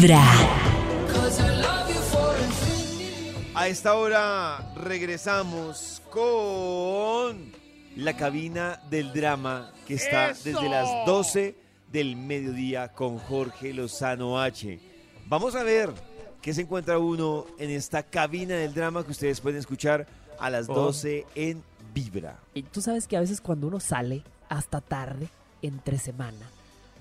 Vibra. A esta hora regresamos con la cabina del drama que está desde las 12 del mediodía con Jorge Lozano H. Vamos a ver qué se encuentra uno en esta cabina del drama que ustedes pueden escuchar a las 12 en Vibra. Y tú sabes que a veces cuando uno sale hasta tarde, entre semana,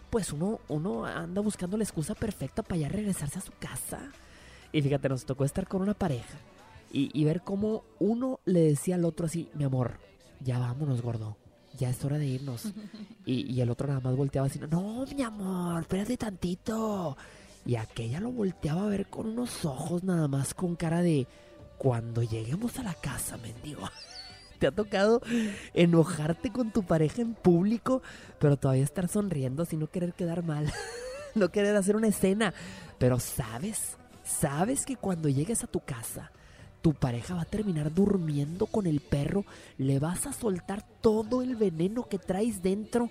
pues uno, uno anda buscando la excusa perfecta para ya regresarse a su casa. Y fíjate, nos tocó estar con una pareja y, y ver cómo uno le decía al otro así, mi amor, ya vámonos, gordo. Ya es hora de irnos. Y, y el otro nada más volteaba así, no, mi amor, espérate tantito. Y aquella lo volteaba a ver con unos ojos nada más con cara de, cuando lleguemos a la casa, mendigo. ¿Te ha tocado enojarte con tu pareja en público, pero todavía estar sonriendo sin no querer quedar mal? no querer hacer una escena. Pero sabes, sabes que cuando llegues a tu casa, tu pareja va a terminar durmiendo con el perro, le vas a soltar todo el veneno que traes dentro.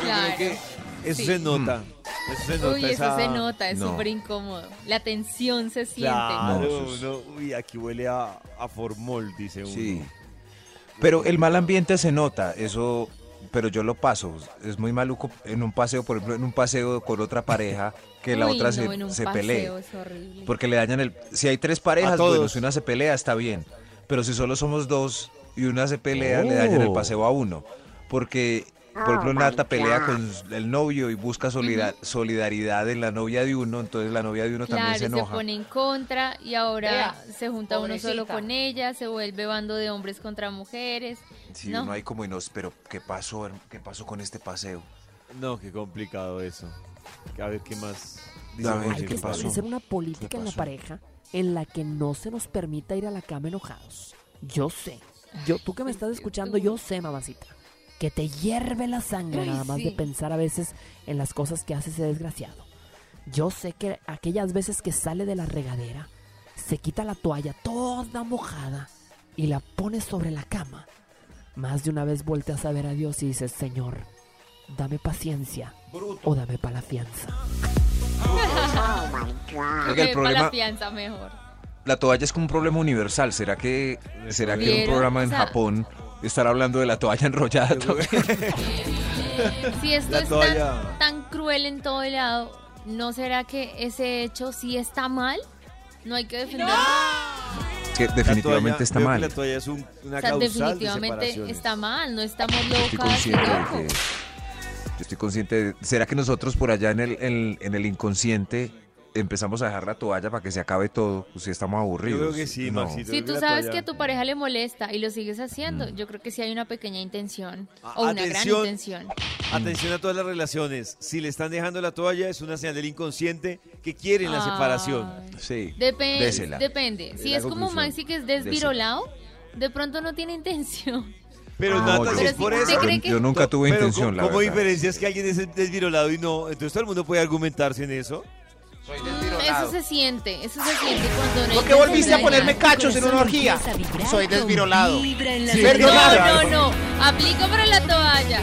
Claro. eso Sí. se nota. Eso se nota. Uy, eso esa- se nota, es No. súper incómodo. La tensión se siente. Claro, No, eso es- uno- uy, aquí huele a, a formol, dice uno. Sí. Pero el mal ambiente se nota, eso, pero yo lo paso. Es muy maluco en un paseo, por ejemplo, en un paseo con otra pareja, que la Uy, otra no, se, se pelee. Porque le dañan el... Si hay tres parejas, bueno, si una se pelea está bien. Pero si solo somos dos y una se pelea, le dañan el Oh. paseo a uno. Porque, por ejemplo, Nata pelea con el novio y busca solida- solidaridad en la novia de uno, entonces la novia de uno Claro, también se se, enoja. pone en contra y ahora se junta uno solo pobrecita. con ella, se vuelve bando de hombres contra mujeres. Sí, No. uno hay como, y nos, pero ¿qué pasó? ¿Qué pasó con este paseo? No, qué complicado eso. A ver qué más. dice A ver, Hay que establecer una política ¿Qué en la pareja en la que no se nos permita ir a la cama enojados. Yo sé. Yo, tú que me estás escuchando, yo sé, mamacita. Que te hierve la sangre Ay, nada más de pensar a veces en las cosas que hace ese desgraciado. Yo sé que aquellas veces que sale de la regadera, se quita la toalla toda mojada y la pone sobre la cama. Más de una vez volteas a ver a Dios y dices, Señor, dame paciencia o dame para la fianza. Oiga, el Para la fianza mejor. la toalla es como un problema universal. ¿Será que, será que un programa en O sea- Japón estará hablando de la toalla enrollada? también? Si esto La es toalla. tan, tan cruel en todo lado, ¿no será que ese hecho sí está mal? No hay que defenderlo. que definitivamente toalla- está mal. La toalla es un- una O sea, causal de definitivamente está mal, no estamos Yo estoy locas y consciente de que... locos. Yo estoy consciente de... ¿Será que nosotros por allá en el, en, en el inconsciente empezamos a dejar la toalla para que se acabe todo? Pues si estamos aburridos. Yo creo que sí, No. Maxito. Si tú sabes toalla- que a tu pareja le molesta y lo sigues haciendo, Mm. yo creo que sí hay una pequeña intención A- o una gran intención. Atención a todas las relaciones. Si le están dejando la toalla, es una señal del inconsciente que quieren la separación. Sí. Depende, Désela. depende. Si la es como. Maxi que es desvirolado, de pronto no tiene intención. Pero No, Nata, yo- si es Pero por eso. yo, nunca tuve Pero intención, ¿cómo- la ¿Cómo verdad. diferencias que alguien es desvirolado y no? Entonces todo el mundo puede argumentarse en eso. Mm, Eso se siente, eso se siente cuando no ¿Por hay qué volviste a ponerme cachos en una orgía? Soy desvirolado. Vibra en la Sí, dañar. perdonado. No, no, no, aplica para la toalla.